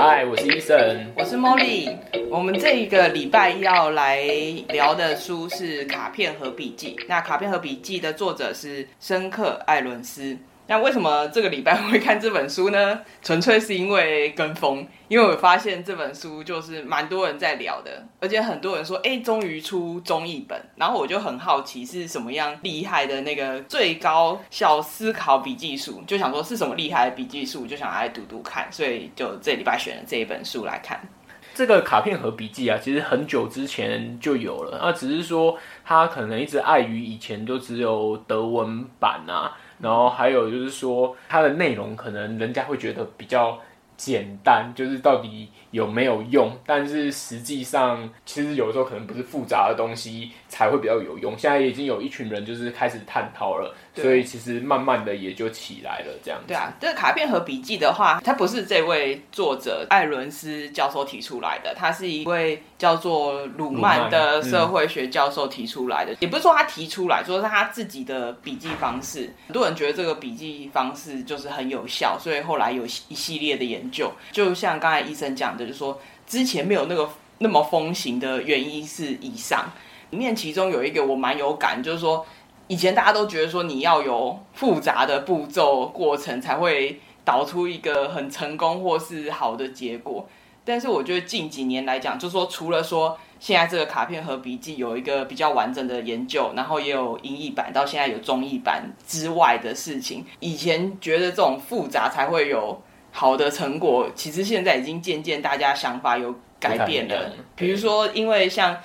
嗨，我是医生，我是 Molly。我们这一个礼拜要来聊的书是《卡片和笔记》。那《卡片和笔记》的作者是申克·艾伦斯。那为什么这个礼拜会看这本书呢？纯粹是因为跟风，因为我发现这本书就是蛮多人在聊的，而且很多人说，哎，终于出中译本，然后我就很好奇是什么样厉害的那个最高效思考笔记术，就想说是什么厉害的笔记术，就想来读读看，所以就这礼拜选了这一本书来看。这个卡片盒笔记啊，其实很久之前就有了，那只是说它可能一直碍于以前都只有德文版啊。然后还有就是说，它的内容可能人家会觉得比较简单，就是到底有没有用？但是实际上，其实有的时候可能不是复杂的东西才会比较有用。现在已经有一群人就是开始探讨了。所以其实慢慢的也就起来了，这样子。对啊，这个卡片和笔记的话，它不是这位作者艾伦斯教授提出来的，他是一位叫做鲁曼的社会学教授提出来的。嗯、也不是说他提出来，说是他自己的笔记方式。很多人觉得这个笔记方式就是很有效，所以后来有一系列的研究。就像刚才医生讲的，就是说之前没有那个那么风行的原因是以上，里面其中有一个我蛮有感，就是说。以前大家都觉得说你要有复杂的步骤过程才会导出一个很成功或是好的结果，但是我觉得近几年来讲，就是说除了说现在这个卡片和笔记有一个比较完整的研究，然后也有英译版，到现在有中译版之外的事情，以前觉得这种复杂才会有好的成果，其实现在已经渐渐大家想法有改变了，比如说因为像。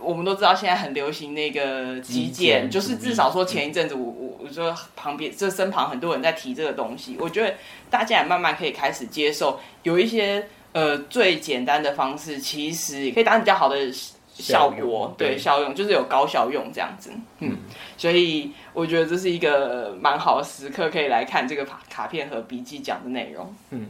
我们都知道现在很流行那个极简，就是至少说前一阵子我我我说旁边这身旁很多人在提这个东西，我觉得大家也慢慢可以开始接受，有一些呃最简单的方式，其实可以达到比较好的效果，对，效用就是有高效用这样子，嗯，所以我觉得这是一个蛮好的时刻，可以来看这个卡卡片和笔记讲的内容，嗯。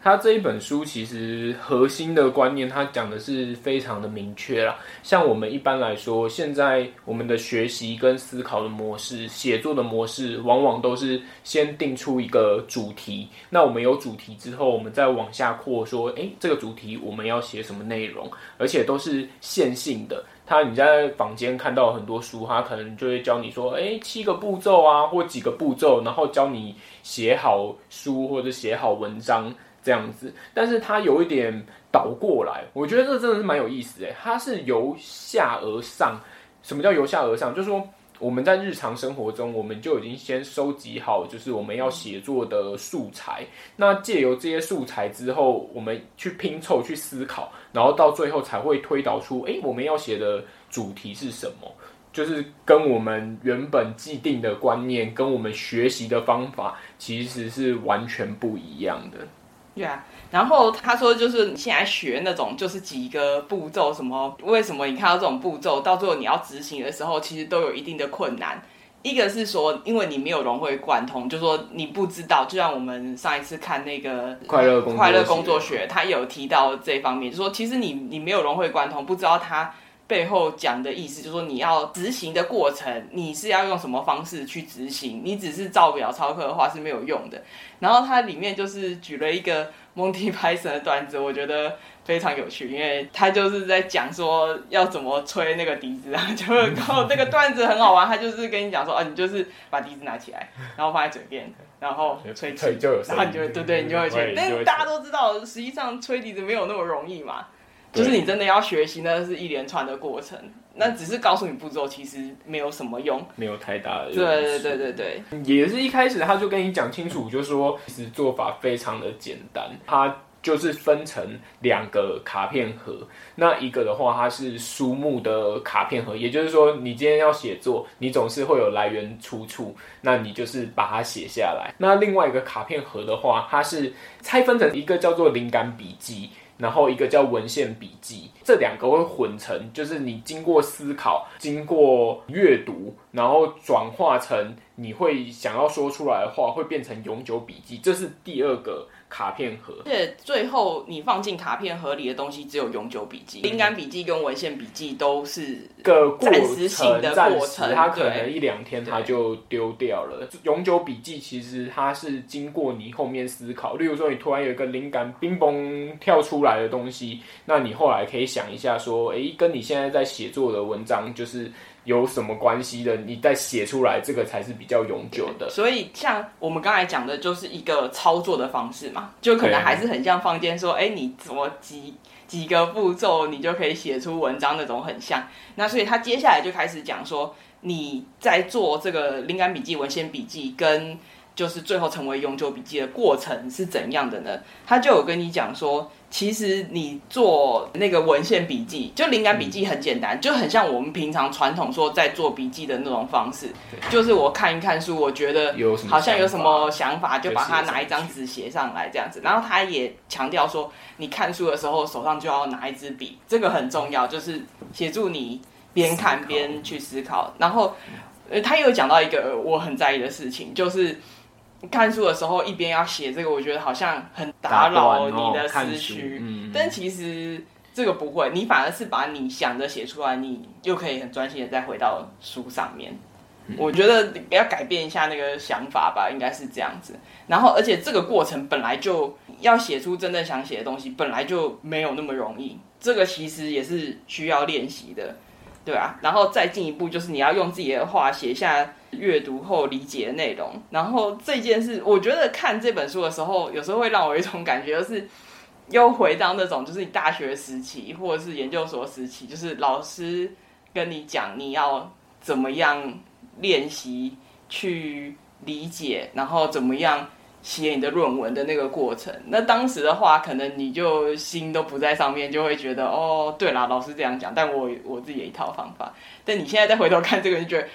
他这一本书其实核心的观念，他讲的是非常的明确啦。像我们一般来说，现在我们的学习跟思考的模式、写作的模式，往往都是先定出一个主题。那我们有主题之后，我们再往下扩，说，诶，这个主题我们要写什么内容？而且都是线性的。他你在坊间看到很多书，他可能就会教你说，诶，七个步骤啊，或几个步骤，然后教你写好书或者写好文章。这样子，但是它有一点倒过来，我觉得这真的是蛮有意思诶。它是由下而上，什么叫由下而上？就是说我们在日常生活中，我们就已经先收集好，就是我们要写作的素材。那借由这些素材之后，我们去拼凑、去思考，然后到最后才会推导出，诶，我们要写的主题是什么？就是跟我们原本既定的观念，跟我们学习的方法，其实是完全不一样的。对啊，然后他说，就是你现在学那种，就是几个步骤，什么为什么你看到这种步骤，到最后你要执行的时候，其实都有一定的困难。一个是说，因为你没有融会贯通，就是说你不知道。就像我们上一次看那个快乐快乐工作学，他也有提到这方面，就说其实你你没有融会贯通，不知道他。背后讲的意思就是说，你要执行的过程，你是要用什么方式去执行？你只是照表操课的话是没有用的。然后它里面就是举了一个 Monty Python 的段子，我觉得非常有趣，因为他就是在讲说要怎么吹那个笛子啊，就然后那个段子很好玩，他就是跟你讲说，啊，你就是把笛子拿起来，然后放在嘴边，然后吹气，然后你就会对对，你就会吹。但是大家都知道，实际上吹笛子没有那么容易嘛。就是你真的要学习，那是一连串的过程。那只是告诉你步骤，其实没有什么用，没有太大的用。对对对对对，也是一开始他就跟你讲清楚，就是说其实做法非常的简单。它就是分成两个卡片盒，那一个的话，它是书目的卡片盒，也就是说，你今天要写作，你总是会有来源出处，那你就是把它写下来。那另外一个卡片盒的话，它是拆分成一个叫做灵感笔记。然后一个叫文献笔记，这两个会混成，就是你经过思考、经过阅读，然后转化成你会想要说出来的话会变成永久笔记，这是第二个卡片盒。对，最后你放进卡片盒里的东西只有永久笔记、灵感笔记跟文献笔记都是个暂时性的过程，它可能一两天它就丢掉了。永久笔记其实它是经过你后面思考，例如说你突然有一个灵感冰崩跳出来的东西，那你后来可以想一下说，哎，跟你现在在写作的文章就是。有什么关系的？你再写出来，这个才是比较永久的。所以，像我们刚才讲的，就是一个操作的方式嘛，就可能还是很像坊间说，哎、你怎么几几个步骤，你就可以写出文章那种很像。那所以他接下来就开始讲说，你在做这个灵感笔记、文献笔记，跟就是最后成为永久笔记的过程是怎样的呢？他就有跟你讲说。其实你做那个文献笔记，就灵感笔记很简单，嗯，就很像我们平常传统说在做笔记的那种方式，就是我看一看书，我觉得好像有什么想法，就把它拿一张纸写上来这样子。然后他也强调说，你看书的时候手上就要拿一支笔，这个很重要，就是协助你边看边去思考。然后，呃，他又讲到一个我很在意的事情，就是。看书的时候一边要写这个，我觉得好像很打扰你的思绪。嗯，但其实这个不会，你反而是把你想的写出来，你又可以很专心的再回到书上面。嗯。我觉得你要改变一下那个想法吧，应该是这样子。然后，而且这个过程本来就要写出真正想写的东西，本来就没有那么容易。这个其实也是需要练习的。对啊，然后再进一步就是你要用自己的话写下阅读后理解的内容。然后这件事，我觉得看这本书的时候，有时候会让我有一种感觉，就是又回到那种就是你大学时期或者是研究所时期，就是老师跟你讲你要怎么样练习去理解，然后怎么样。写你的论文的那个过程，那当时的话，可能你就心都不在上面，就会觉得哦，对啦，老师这样讲，但我我自己有一套方法。但你现在再回头看这个，就觉得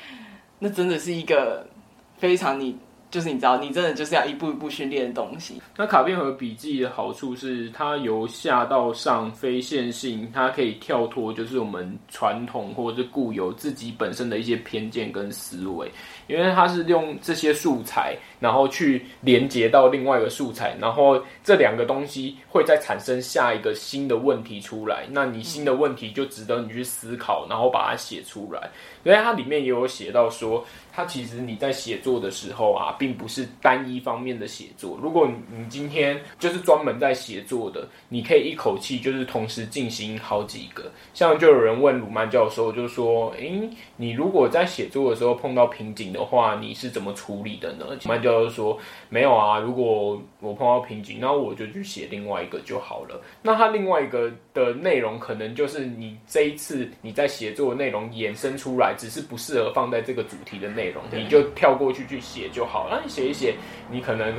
那真的是一个非常你。就是你知道，你真的就是要一步一步训练的东西。那卡片和笔记的好处是，它由下到上非线性，它可以跳脱，就是我们传统或者是固有自己本身的一些偏见跟思维，因为它是用这些素材，然后去连接到另外一个素材，然后这两个东西会再产生下一个新的问题出来。那你新的问题就值得你去思考，然后把它写出来。因为它里面也有写到说。它其实你在写作的时候啊，并不是单一方面的写作。如果你今天就是专门在写作的，你可以一口气就是同时进行好几个。像就有人问鲁曼教授，就说：“诶，你如果在写作的时候碰到瓶颈的话，你是怎么处理的呢？”鲁曼教授说：“没有啊，如果我碰到瓶颈，那我就去写另外一个就好了。那它另外一个的内容，可能就是你这一次你在写作内容衍生出来，只是不适合放在这个主题的内。”内容你就跳过去去写就好了。那你写一写，你可能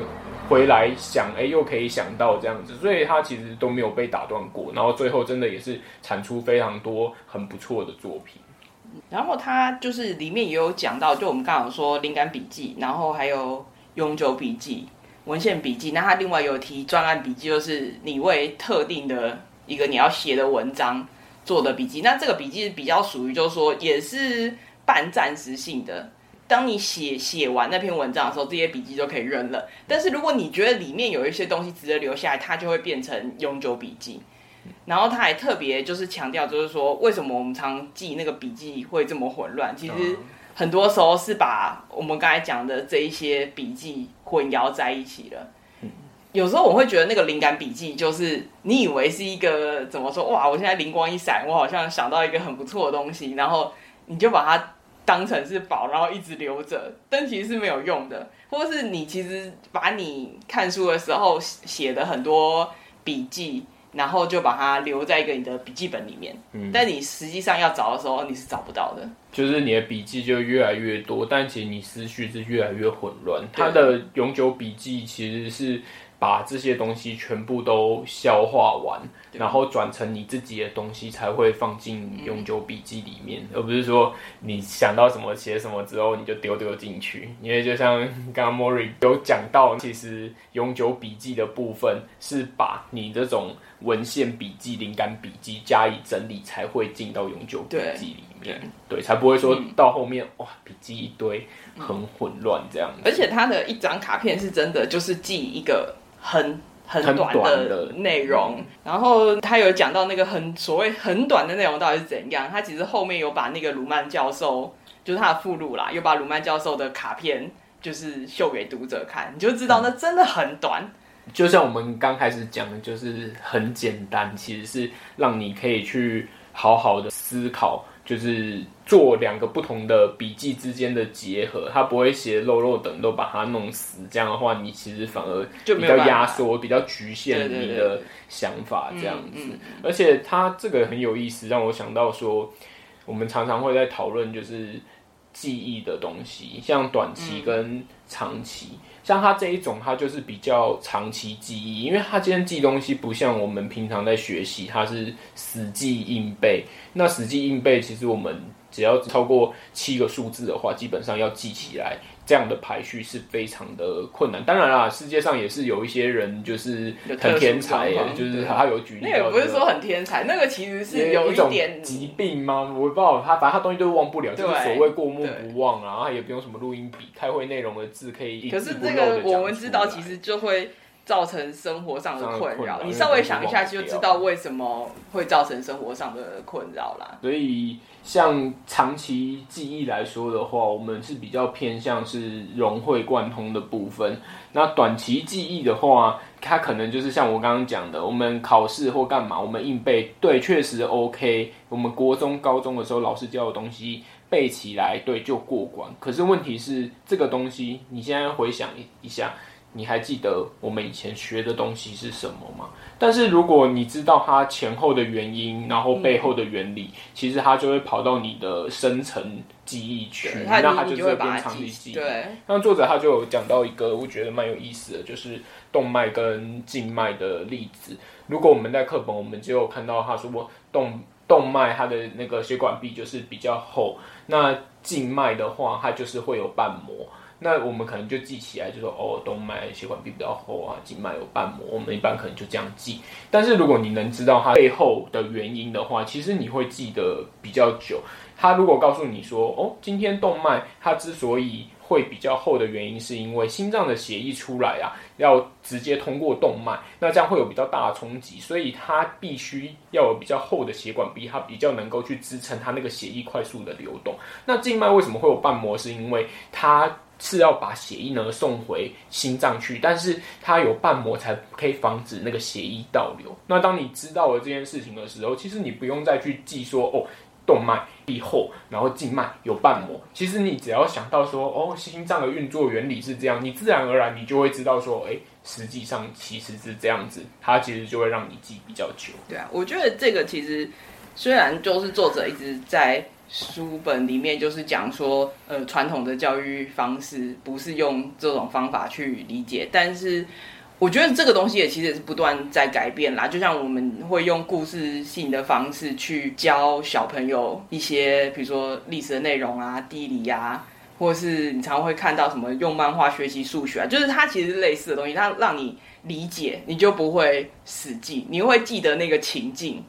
回来想，哎，又可以想到这样子，所以他其实都没有被打断过。然后最后真的也是产出非常多很不错的作品。然后他就是里面也有讲到，就我们刚刚说灵感笔记，然后还有永久笔记、文献笔记。那他另外有提专案笔记，就是你为特定的一个你要写的文章做的笔记。那这个笔记是比较属于，就是说也是。半暂时性的，当你写写完那篇文章的时候，这些笔记就可以扔了。但是如果你觉得里面有一些东西值得留下来，它就会变成永久笔记。然后他还特别就是强调，就是说为什么我们常记那个笔记会这么混乱？其实很多时候是把我们刚才讲的这一些笔记混淆在一起了。有时候我会觉得那个灵感笔记，就是你以为是一个怎么说？哇，我现在灵光一闪，我好像想到一个很不错的东西，然后。你就把它当成是宝，然后一直留着，但其实是没有用的。或是你其实把你看书的时候写的很多笔记，然后就把它留在一个你的笔记本里面。嗯，但你实际上要找的时候，你是找不到的。就是你的笔记就越来越多，但其实你思绪是越来越混乱。它的永久笔记其实是。把这些东西全部都消化完，然后转成你自己的东西，才会放进永久笔记里面，嗯，而不是说你想到什么写什么之后你就丢丢进去。因为就像刚刚 Mori 有讲到，其实永久笔记的部分是把你这种文献笔记、灵感笔记加以整理，才会进到永久笔记里面。对，对，才不会说到后面、嗯、哇，笔记一堆很混乱这样子。而且他的一张卡片是真的，就是记一个很很短的内容。然后他有讲到那个很所谓很短的内容到底是怎样。他其实后面有把那个鲁曼教授，就是他的附录啦，又把鲁曼教授的卡片就是秀给读者看，你就知道那真的很短。嗯就像我们刚开始讲的，就是很简单，其实是让你可以去好好的思考，就是做两个不同的笔记之间的结合，它不会写漏漏等都把它弄死，这样的话，你其实反而就比较压缩、比较局限你的想法这样子。而且它这个很有意思，让我想到说，我们常常会在讨论就是记忆的东西，像短期跟长期。嗯像他这一种，他就是比较长期记忆，因为他今天记东西不像我们平常在学习，他是死记硬背。那死记硬背，其实我们只要超过七个数字的话，基本上要记起来。这样的排序是非常的困难。当然啦，世界上也是有一些人就是很天才，就是他有举例。那也不是说很天才，那个其实是有一点疾病吗？我不知道，他反正他东西都忘不了，就是所谓过目不忘啊。然后他也不用什么录音笔，开会内容的字可以。可是这个我们知道，其实就会造成生活上的困扰。你稍微想一下就知道为什么会造成生活上的困扰啦。所以。像长期记忆来说的话，我们是比较偏向是融会贯通的部分。那短期记忆的话，它可能就是像我刚刚讲的，我们考试或干嘛，我们硬背，对，确实 OK。我们国中、高中的时候老师教的东西背起来，对，就过关。可是问题是，这个东西你现在回想一下。你还记得我们以前学的东西是什么吗？但是如果你知道它前后的原因，然后背后的原理，嗯、其实它就会跑到你的深层记忆区，那它就会变长期记忆。对，那作者他就有讲到一个我觉得蛮有意思的，就是动脉跟静脉的例子。如果我们在课本，我们就有看到他说过动动脉它的那个血管壁就是比较厚，那静脉的话，它就是会有瓣膜。那我们可能就记起来，就说哦，动脉血管壁比较厚啊，静脉有瓣膜，我们一般可能就这样记。但是如果你能知道它背后的原因的话，其实你会记得比较久。他如果告诉你说，哦，今天动脉它之所以会比较厚的原因，是因为心脏的血液出来啊，要直接通过动脉，那这样会有比较大的冲击，所以它必须要有比较厚的血管壁，它比较能够去支撑它那个血液快速的流动。那静脉为什么会有瓣膜？是因为它。是要把血液呢送回心脏去，但是它有瓣膜才可以防止那个血液倒流。那当你知道了这件事情的时候，其实你不用再去记说哦，动脉壁厚，然后静脉有瓣膜。其实你只要想到说哦，心脏的运作原理是这样，你自然而然你就会知道说，哎，实际上其实是这样子，它其实就会让你记比较久。对啊，我觉得这个其实虽然就是作者一直在。书本里面就是讲说，呃，传统的教育方式不是用这种方法去理解，但是我觉得这个东西也其实也是不断在改变啦。就像我们会用故事性的方式去教小朋友一些，比如说历史的内容啊、地理啊，或是你常常会看到什么用漫画学习数学啊，就是它其实是类似的东西，它让你理解，你就不会死记，你会记得那个情境。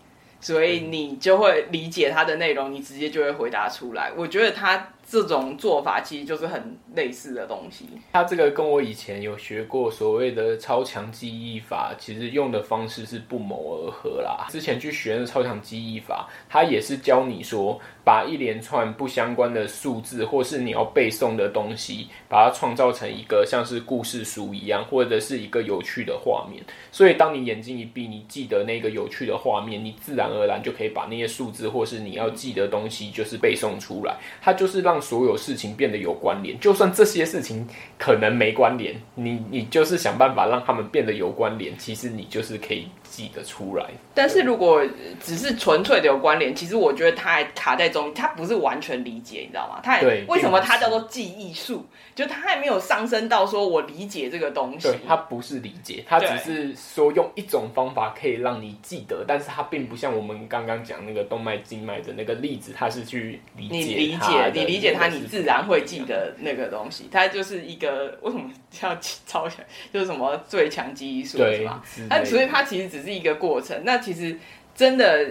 所以你就会理解它的内容，你直接就会回答出来。我觉得他这种做法其实就是很类似的东西。它这个跟我以前有学过所谓的超强记忆法，其实用的方式是不谋而合啦。之前去学的超强记忆法，它也是教你说，把一连串不相关的数字，或是你要背诵的东西，把它创造成一个像是故事书一样，或者是一个有趣的画面。所以，当你眼睛一闭，你记得那个有趣的画面，你自然而然就可以把那些数字，或是你要记的东西，就是背诵出来。它就是让让所有事情变得有关联，就算这些事情可能没关联，你你就是想办法让他们变得有关联，其实你就是可以记得出来。但是如果只是纯粹的有关联，其实我觉得它还卡在。中，他不是完全理解，你知道吗？他也为什么他叫做记忆术？就他还没有上升到说我理解这个东西。对，他不是理解，他只是说用一种方法可以让你记得，但是他并不像我们刚刚讲那个动脉静脉的那个例子，他是去理解。你理解，你理解他，你自然会记得那个东西。他就是一个为什么叫超强？就是什么最强记忆术对是吧？但所以它其实只是一个过程。那其实真的。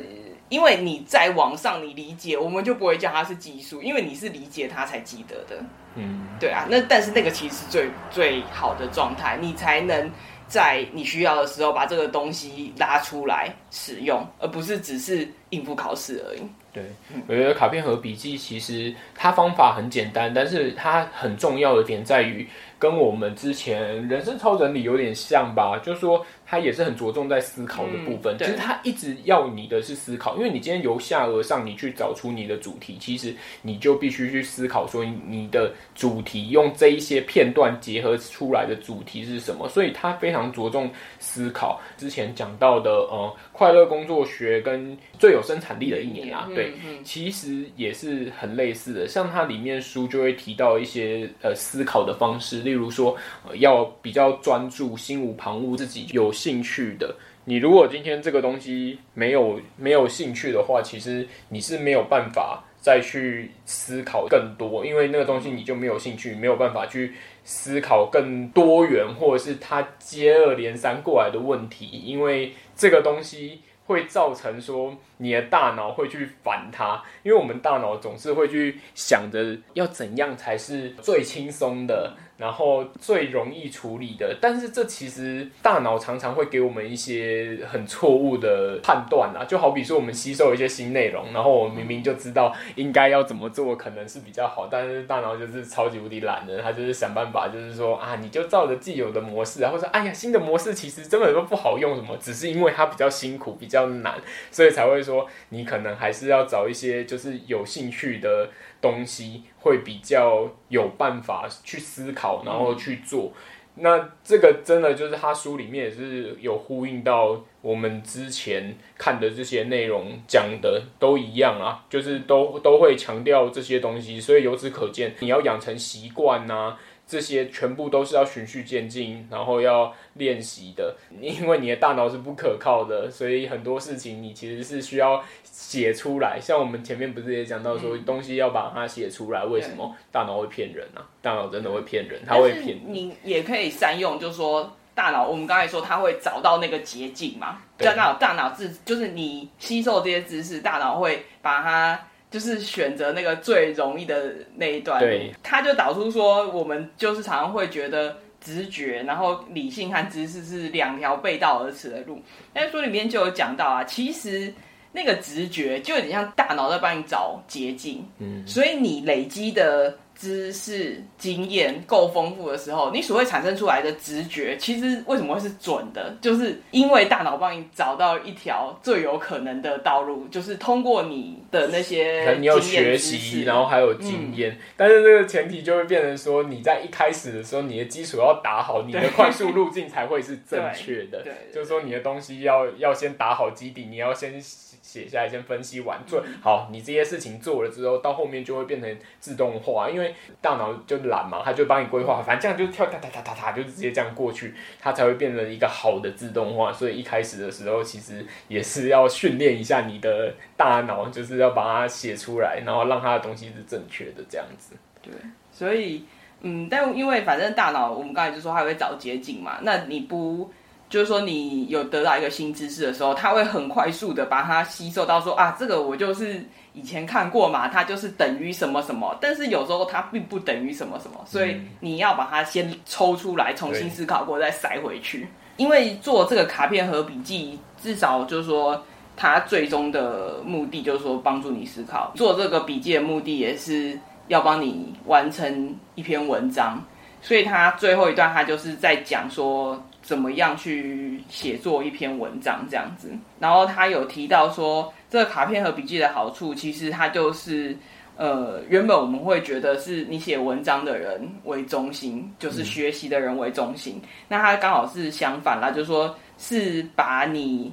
因为你在网上你理解，我们就不会叫它是技术，因为你是理解它才记得的。嗯，对啊。那但是那个其实是最最好的状态，你才能在你需要的时候把这个东西拉出来使用，而不是只是应付考试而已。对，我觉得卡片和笔记其实它方法很简单，但是它很重要的点在于跟我们之前人生超整理有点像吧，就是说。他也是很着重在思考的部分，其实他一直要你的是思考，因为你今天由下而上，你去找出你的主题，其实你就必须去思考说你的主题用这一些片段结合出来的主题是什么，所以他非常着重思考。之前讲到的呃，快乐工作学跟最有生产力的一年啊，对，其实也是很类似的。像它里面书就会提到一些呃思考的方式，例如说，呃，要比较专注，心无旁骛，自己有兴趣的，你如果今天这个东西没有没有兴趣的话，其实你是没有办法再去思考更多，因为那个东西你就没有兴趣，没有办法去思考更多元或者是他接二连三过来的问题，因为这个东西会造成说你的大脑会去烦他，因为我们大脑总是会去想着要怎样才是最轻松的。然后最容易处理的，但是这其实大脑常常会给我们一些很错误的判断啊，就好比说我们吸收一些新内容，然后我们明明就知道应该要怎么做可能是比较好，但是大脑就是超级无敌懒的，他就是想办法，就是说啊，你就照着既有的模式啊，或者说哎呀，新的模式其实根本都不好用，什么只是因为它比较辛苦、比较难，所以才会说你可能还是要找一些就是有兴趣的。东西会比较有办法去思考，然后去做。那这个真的就是他书里面也是有呼应到我们之前看的这些内容讲的都一样啊，就是都都会强调这些东西。所以由此可见，你要养成习惯呐。这些全部都是要循序渐进，然后要练习的。因为你的大脑是不可靠的，所以很多事情你其实是需要写出来。像我们前面不是也讲到说，东西要把它写出来，为什么大脑会骗人啊？大脑真的会骗人，它会骗。你也可以善用，就是说大脑，我们刚才说它会找到那个捷径嘛。对，大脑大脑自就是你吸收这些知识，大脑会把它。就是选择那个最容易的那一段，对，他就导出说，我们就是常常会觉得直觉，然后理性和知识是两条背道而驰的路。但书里面就有讲到啊，其实那个直觉就有点像大脑在帮你找捷径，嗯，所以你累积的。知识经验够丰富的时候，你所谓产生出来的直觉，其实为什么会是准的？就是因为大脑帮你找到一条最有可能的道路，就是通过你的那些你要学习，然后还有经验。嗯、但是这个前提就会变成说，你在一开始的时候，你的基础要打好，你的快速路径才会是正 确的。对，就是说你的东西要要先打好基底，你要先。写下来，先分析完做好。你这些事情做了之后，到后面就会变成自动化，因为大脑就懒嘛，它就帮你规划，反正这样就跳哒哒哒哒哒，就直接这样过去，它才会变成一个好的自动化。所以一开始的时候，其实也是要训练一下你的大脑，就是要把它写出来，然后让它的东西是正确的这样子。对，所以嗯，但因为反正大脑，我们刚才就说它会找捷径嘛，那你不。就是说，你有得到一个新知识的时候，它会很快速的把它吸收到说，啊，这个我就是以前看过嘛，它就是等于什么什么。但是有时候它并不等于什么什么，所以你要把它先抽出来，重新思考过，再塞回去。因为做这个卡片和笔记，至少就是说，它最终的目的就是说帮助你思考。做这个笔记的目的也是要帮你完成一篇文章，所以它最后一段它就是在讲说。怎么样去写作一篇文章这样子？然后他有提到说，这个卡片和笔记的好处，其实它就是，呃，原本我们会觉得是你写文章的人为中心，就是学习的人为中心。嗯、那他刚好是相反啦，就是说是把你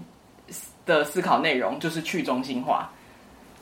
的思考内容就是去中心化。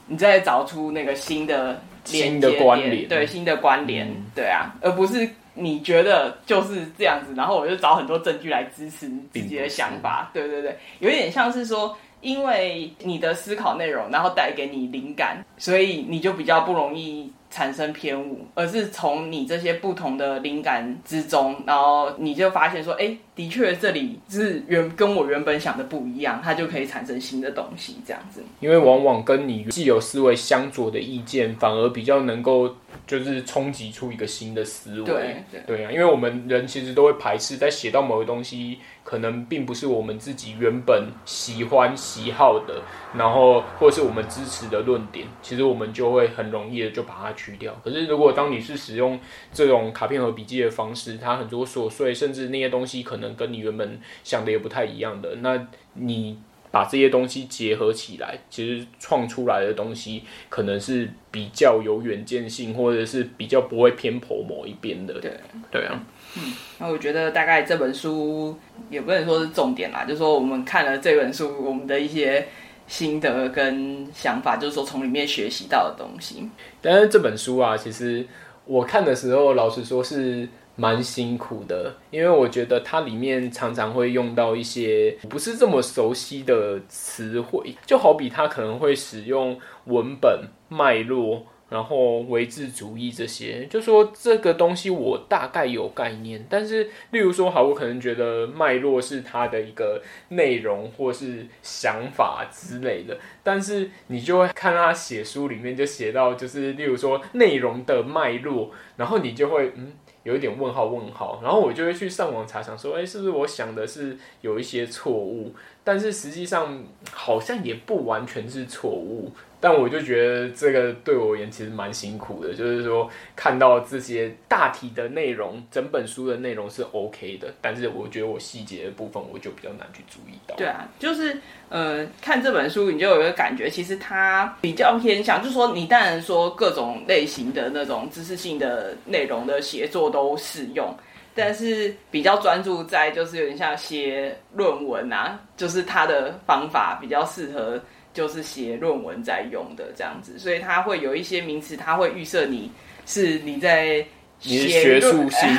你再找出那个新的新的关联，对新的关联，嗯、对啊，而不是你觉得就是这样子，然后我就找很多证据来支持自己的想法，对对对，有一点像是说。因为你的思考内容，然后带给你灵感，所以你就比较不容易产生偏误，而是从你这些不同的灵感之中，然后你就发现说，哎，的确这里是原跟我原本想的不一样，它就可以产生新的东西，这样子。因为往往跟你既有思维相左的意见，反而比较能够就是冲击出一个新的思维。对对，对啊，因为我们人其实都会排斥，在写到某个东西，可能并不是我们自己原本喜欢喜好的，然后或是我们支持的论点，其实我们就会很容易的就把它去掉。可是，如果当你是使用这种卡片和笔记的方式，它很多琐碎，甚至那些东西可能跟你原本想的也不太一样的，那你把这些东西结合起来，其实创出来的东西可能是比较有远见性，或者是比较不会偏颇某一边的。对，对啊。嗯，那我觉得大概这本书也不能说是重点啦，就是说我们看了这本书，我们的一些。心得跟想法，就是说从里面学习到的东西。但是这本书啊，其实我看的时候，老实说是蛮辛苦的，因为我觉得它里面常常会用到一些不是这么熟悉的词汇，就好比它可能会使用文本脉络。然后唯志主义这些，就说这个东西我大概有概念，但是例如说，好，我可能觉得脉络是它的一个内容或是想法之类的，但是你就会看他写书里面就写到，就是例如说内容的脉络，然后你就会嗯有一点问号问号，然后我就会去上网查，想说，哎，是不是我想的是有一些错误？但是实际上好像也不完全是错误。但我就觉得这个对我而言其实蛮辛苦的，就是说看到这些大体的内容，整本书的内容是 OK 的，但是我觉得我细节的部分我就比较难去注意到。对啊，就是呃，看这本书你就有一个感觉，其实它比较偏向，就是说你当然说各种类型的那种知识性的内容的写作都适用，但是比较专注在就是有点像写论文啊，就是它的方法比较适合。就是写论文在用的这样子，所以它会有一些名词，它会预设你是你在。你是学术性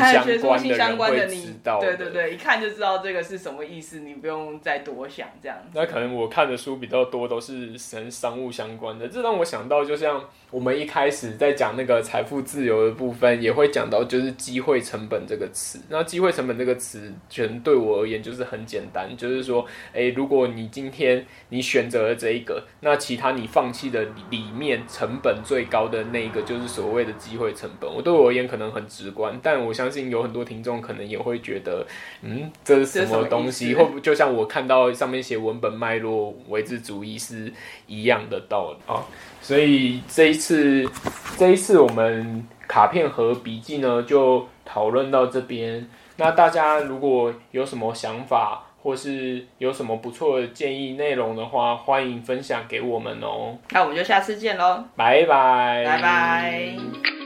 相关的，你对对对，一看就知道这个是什么意思，你不用再多想这样。那可能我看的书比较多，都是跟商务相关的。这让我想到，就像我们一开始在讲那个财富自由的部分，也会讲到就是机会成本这个词。那机会成本这个词，全对我而言就是很简单，就是说，哎，如果你今天你选择了这一个，那其他你放弃的里面成本最高的那一个，就是所谓的机会成本。我对我而言可能。很直观，但我相信有很多听众可能也会觉得，嗯，这是什么东西？会不会就像我看到上面写文本脉络、唯志主义是一样的道理啊？所以这一次，这一次我们卡片和笔记呢，就讨论到这边。那大家如果有什么想法，或是有什么不错的建议内容的话，欢迎分享给我们哦。那我们就下次见喽，拜拜，拜拜。